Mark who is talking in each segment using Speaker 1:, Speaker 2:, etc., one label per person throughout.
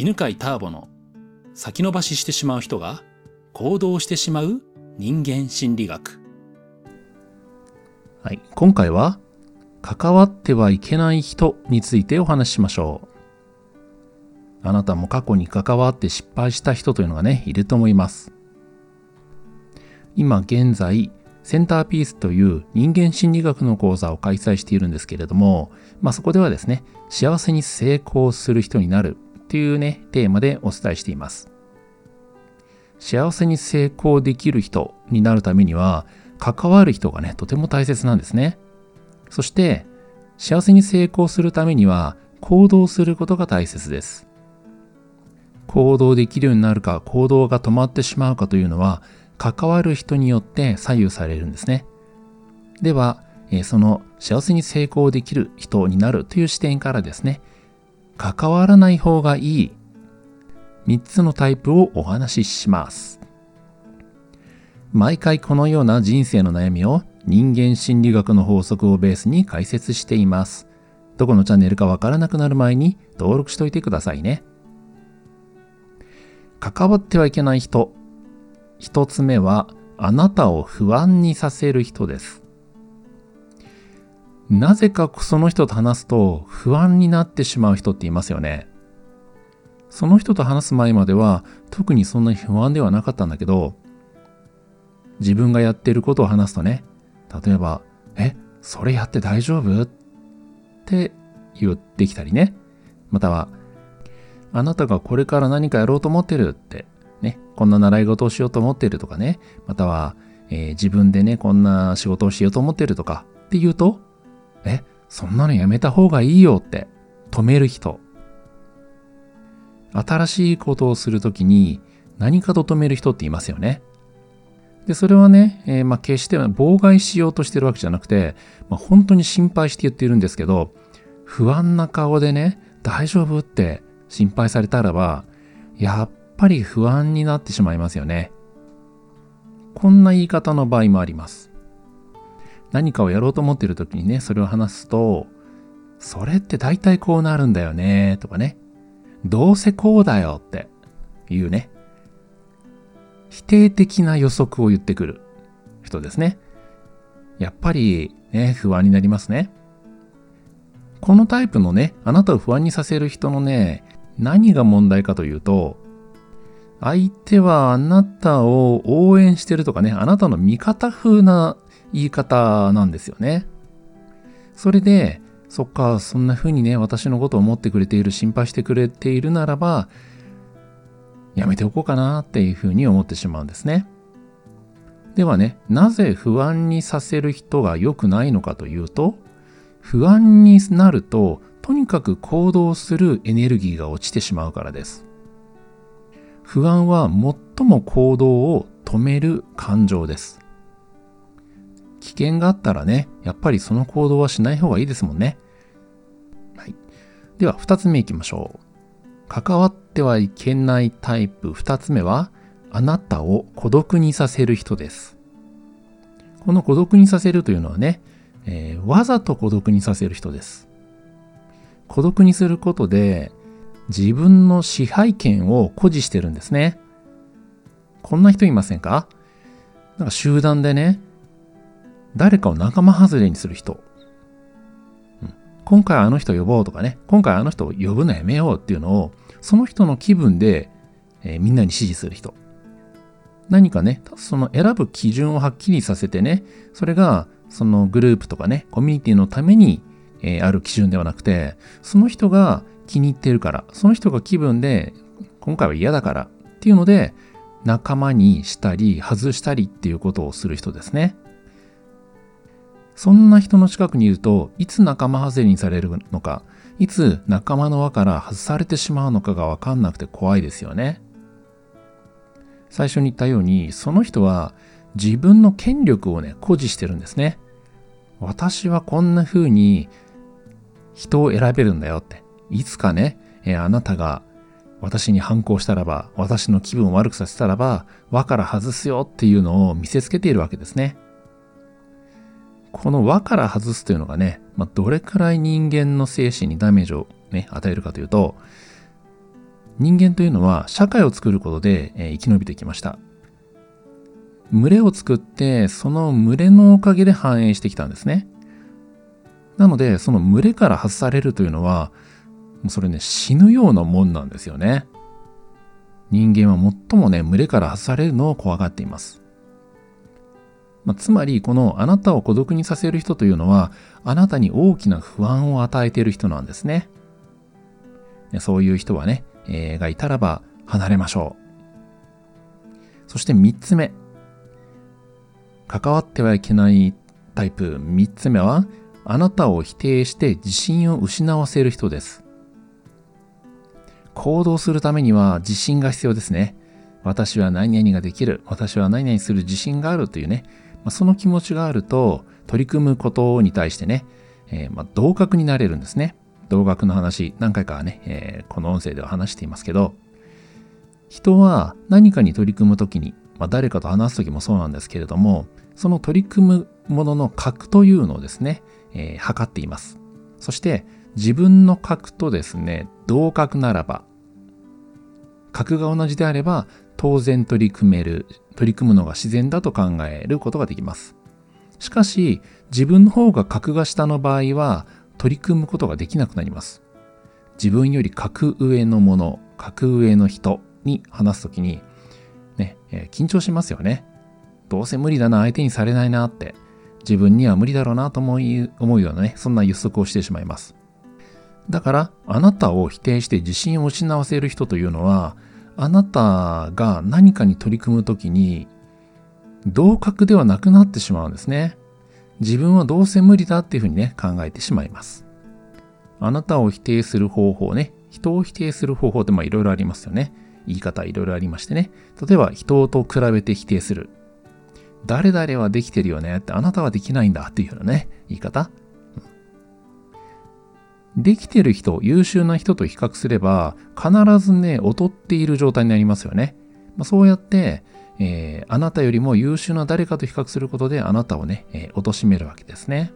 Speaker 1: 犬飼ターボの先延ばししてしまう人が行動してしまう人間心理学。
Speaker 2: はい、今回は関わってはいけない人についてお話ししましょう。あなたも過去に関わって失敗した人というのがね、いると思います。今現在、センターピースという人間心理学の講座を開催しているんですけれども、まあ、そこではですね、幸せに成功する人になるというね、テーマでお伝えしています。幸せに成功できる人になるためには、関わる人がね、とても大切なんですね。そして、幸せに成功するためには、行動することが大切です。行動できるようになるか、行動が止まってしまうかというのは、関わる人によって左右されるんですね。では、その幸せに成功できる人になるという視点からですね、関わらない方がいい3つのタイプをお話しします。毎回このような人生の悩みを人間心理学の法則をベースに解説しています。どこのチャンネルかわからなくなる前に登録しといてくださいね。関わってはいけない人。1つ目はあなたを不安にさせる人です。なぜかその人と話すと不安になってしまう人っていますよね。その人と話す前までは特にそんなに不安ではなかったんだけど、自分がやってることを話すとね、例えば、え、それやって大丈夫？って言ってきたりね。または、あなたがこれから何かやろうと思ってる？って、ね、こんな習い事をしようと思ってる？とかね。または、えー、自分でね、こんな仕事をしようと思ってる？とかって言うと、え、そんなのやめた方がいいよって止める人。新しいことをするときに何かと止める人っていますよね。で、それはね、えー、まあ決して妨害しようとしてるわけじゃなくて、まあ、本当に心配して言っているんですけど、不安な顔でね、大丈夫って心配されたらば、やっぱり不安になってしまいますよね。こんな言い方の場合もあります。何かをやろうと思っている時にね、それを話すと、それって大体こうなるんだよね、とかね。どうせこうだよっていうね。否定的な予測を言ってくる人ですね。やっぱりね、不安になりますね。このタイプのね、あなたを不安にさせる人のね、何が問題かというと、相手はあなたを応援してるとかね、あなたの味方風な言い方なんですよね。それで、そっか、そんな風にね、私のことを思ってくれている、心配してくれているならば、やめておこうかなっていう風に思ってしまうんですね。ではね、なぜ不安にさせる人が良くないのかというと、不安になると、とにかく行動するエネルギーが落ちてしまうからです。不安は最も行動を止める感情です。危険があったらね、やっぱりその行動はしない方がいいですもんね。はい。では、二つ目いきましょう。関わってはいけないタイプ二つ目は、あなたを孤独にさせる人です。この孤独にさせるというのはね、えー、わざと孤独にさせる人です。孤独にすることで、自分の支配権を誇示してるんですね。こんな人いませんか？なんか集団でね、誰かを仲間外れにする人。うん、今回あの人呼ぼうとかね、今回あの人を呼ぶのやめようっていうのを、その人の気分で、えー、みんなに指示する人。何かね、その選ぶ基準をはっきりさせてね、それがそのグループとかね、コミュニティのために、えー、ある基準ではなくて、その人が気に入ってるから、その人が気分で、今回は嫌だからっていうので、仲間にしたり、外したりっていうことをする人ですね。そんな人の近くにいると、いつ仲間外れにされるのか、いつ仲間の輪から外されてしまうのかがわかんなくて怖いですよね。最初に言ったように、その人は自分の権力をね、誇示してるんですね。私はこんな風に人を選べるんだよって。いつかね、えあなたが私に反抗したらば、私の気分を悪くさせたらば、輪から外すよっていうのを見せつけているわけですね。この輪から外すというのがね、まあ、どれくらい人間の精神にダメージをね、与えるかというと、人間というのは社会を作ることで、えー、生き延びてきました。群れを作って、その群れのおかげで繁栄してきたんですね。なので、その群れから外されるというのは、もうそれね、死ぬようなもんなんですよね。人間は最もね、群れから外されるのを怖がっています。まあ、つまり、このあなたを孤独にさせる人というのは、あなたに大きな不安を与えている人なんですね。そういう人はね、えー、がいたらば離れましょう。そして三つ目。関わってはいけないタイプ三つ目は、あなたを否定して自信を失わせる人です。行動するためには自信が必要ですね。私は何々ができる。私は何々する自信があるというね。まあ、その気持ちがあると、取り組むことに対してね、えー、まあ、同格になれるんですね。同学の話、何回かね、えー、この音声では話していますけど、人は何かに取り組むときに、まあ、誰かと話すときもそうなんですけれども、その取り組むものの格というのをですね、えー、測っています。そして自分の格とですね、同格ならば、格が同じであれば当然取り組める、取り組むのが自然だと考えることができます。しかし、自分の方が格が下の場合は取り組むことができなくなります。自分より格上のもの、格上の人に話すときに、ね、えー、緊張しますよね。どうせ無理だな、相手にされないなって。自分には無理だろうなと思い思うようなね、そんな予測をしてしまいます。だから、あなたを否定して自信を失わせる人というのは、あなたが何かに取り組むときに、同格ではなくなってしまうんですね。自分はどうせ無理だっていうふうにね、考えてしまいます。あなたを否定する方法ね、人を否定する方法ってまあいろいろありますよね。言い方いろいろありましてね。例えば人と比べて否定する。誰々はできてるよねってあなたはできないんだっていうようなね、言い方。できてる人、優秀な人と比較すれば、必ずね、劣っている状態になりますよね。まあ、そうやって、えー、あなたよりも優秀な誰かと比較することで、あなたをね、えー、貶めるわけですね。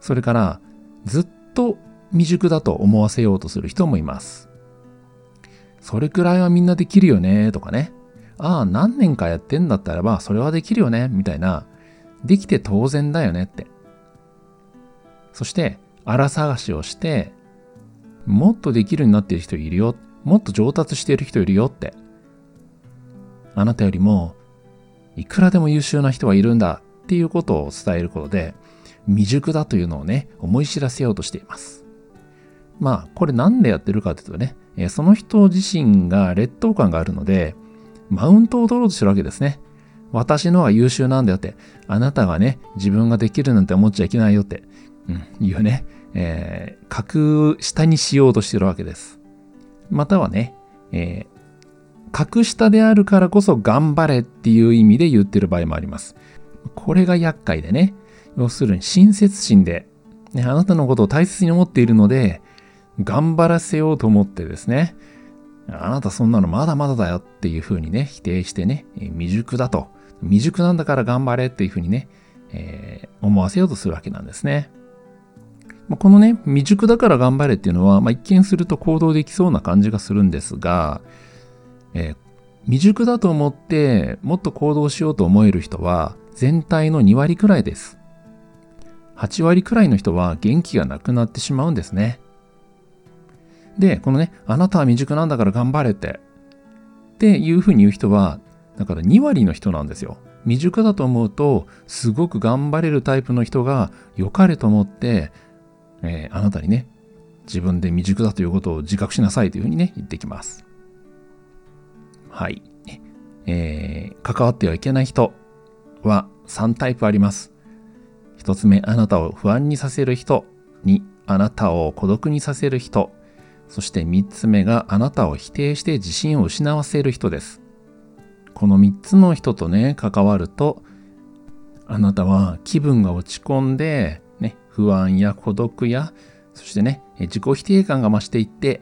Speaker 2: それから、ずっと未熟だと思わせようとする人もいます。それくらいはみんなできるよね、とかね。ああ、何年かやってんだったらば、それはできるよね、みたいな、できて当然だよねって。そして、荒探しをして、もっとできるようになっている人いるよ、もっと上達している人いるよって。あなたよりも、いくらでも優秀な人はいるんだっていうことを伝えることで、未熟だというのをね、思い知らせようとしています。まあ、これなんでやってるかというとね、その人自身が劣等感があるので、マウントを取ろうとしてるわけですね。私のは優秀なんだよって。あなたがね、自分ができるなんて思っちゃいけないよって。うん、いうね、えー、格下にしようとしてるわけです。またはね、えー、格下であるからこそ頑張れっていう意味で言ってる場合もあります。これが厄介でね、要するに親切心で、ね、あなたのことを大切に思っているので、頑張らせようと思ってですね、あなたそんなのまだまだだよっていうふうにね、否定してね、未熟だと。未熟なんだから頑張れっていうふうにね、えー、思わせようとするわけなんですね。このね、未熟だから頑張れっていうのは、まあ、一見すると行動できそうな感じがするんですが、えー、未熟だと思ってもっと行動しようと思える人は全体の2割くらいです。8割くらいの人は元気がなくなってしまうんですね。で、このね、あなたは未熟なんだから頑張れって、っていうふうに言う人は、だから2割の人なんですよ。未熟だと思うと、すごく頑張れるタイプの人が良かれと思って、えー、あなたにね、自分で未熟だということを自覚しなさいというふうにね、言ってきます。はい。えー、関わってはいけない人は3タイプあります。1つ目、あなたを不安にさせる人。2、あなたを孤独にさせる人。そして3つ目があなたを否定して自信を失わせる人です。この3つの人とね、関わると、あなたは気分が落ち込んで、不安や孤独や、そしてね、自己否定感が増していって、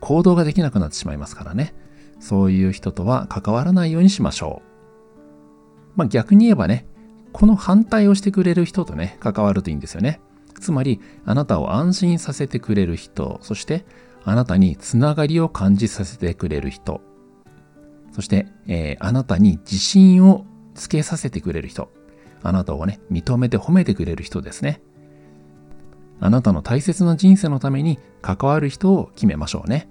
Speaker 2: 行動ができなくなってしまいますからね。そういう人とは関わらないようにしましょう。まあ逆に言えばね、この反対をしてくれる人とね、関わるといいんですよね。つまり、あなたを安心させてくれる人、そして、あなたにつながりを感じさせてくれる人。そして、えー、あなたに自信をつけさせてくれる人。あなたをね、認めて褒めてくれる人ですね。あなたの大切な人生のために関わる人を決めましょうね。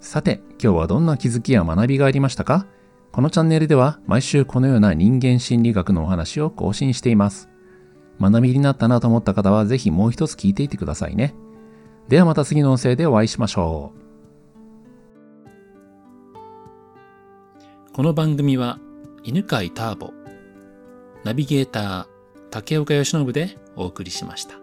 Speaker 2: さて、今日はどんな気づきや学びがありましたか？このチャンネルでは毎週このような人間心理学のお話を更新しています。学びになったなと思った方はぜひもう一つ聞いていてくださいね。ではまた次の音声でお会いしましょう。
Speaker 1: この番組は犬飼ターボ、ナビゲーター竹岡由伸でお送りしました。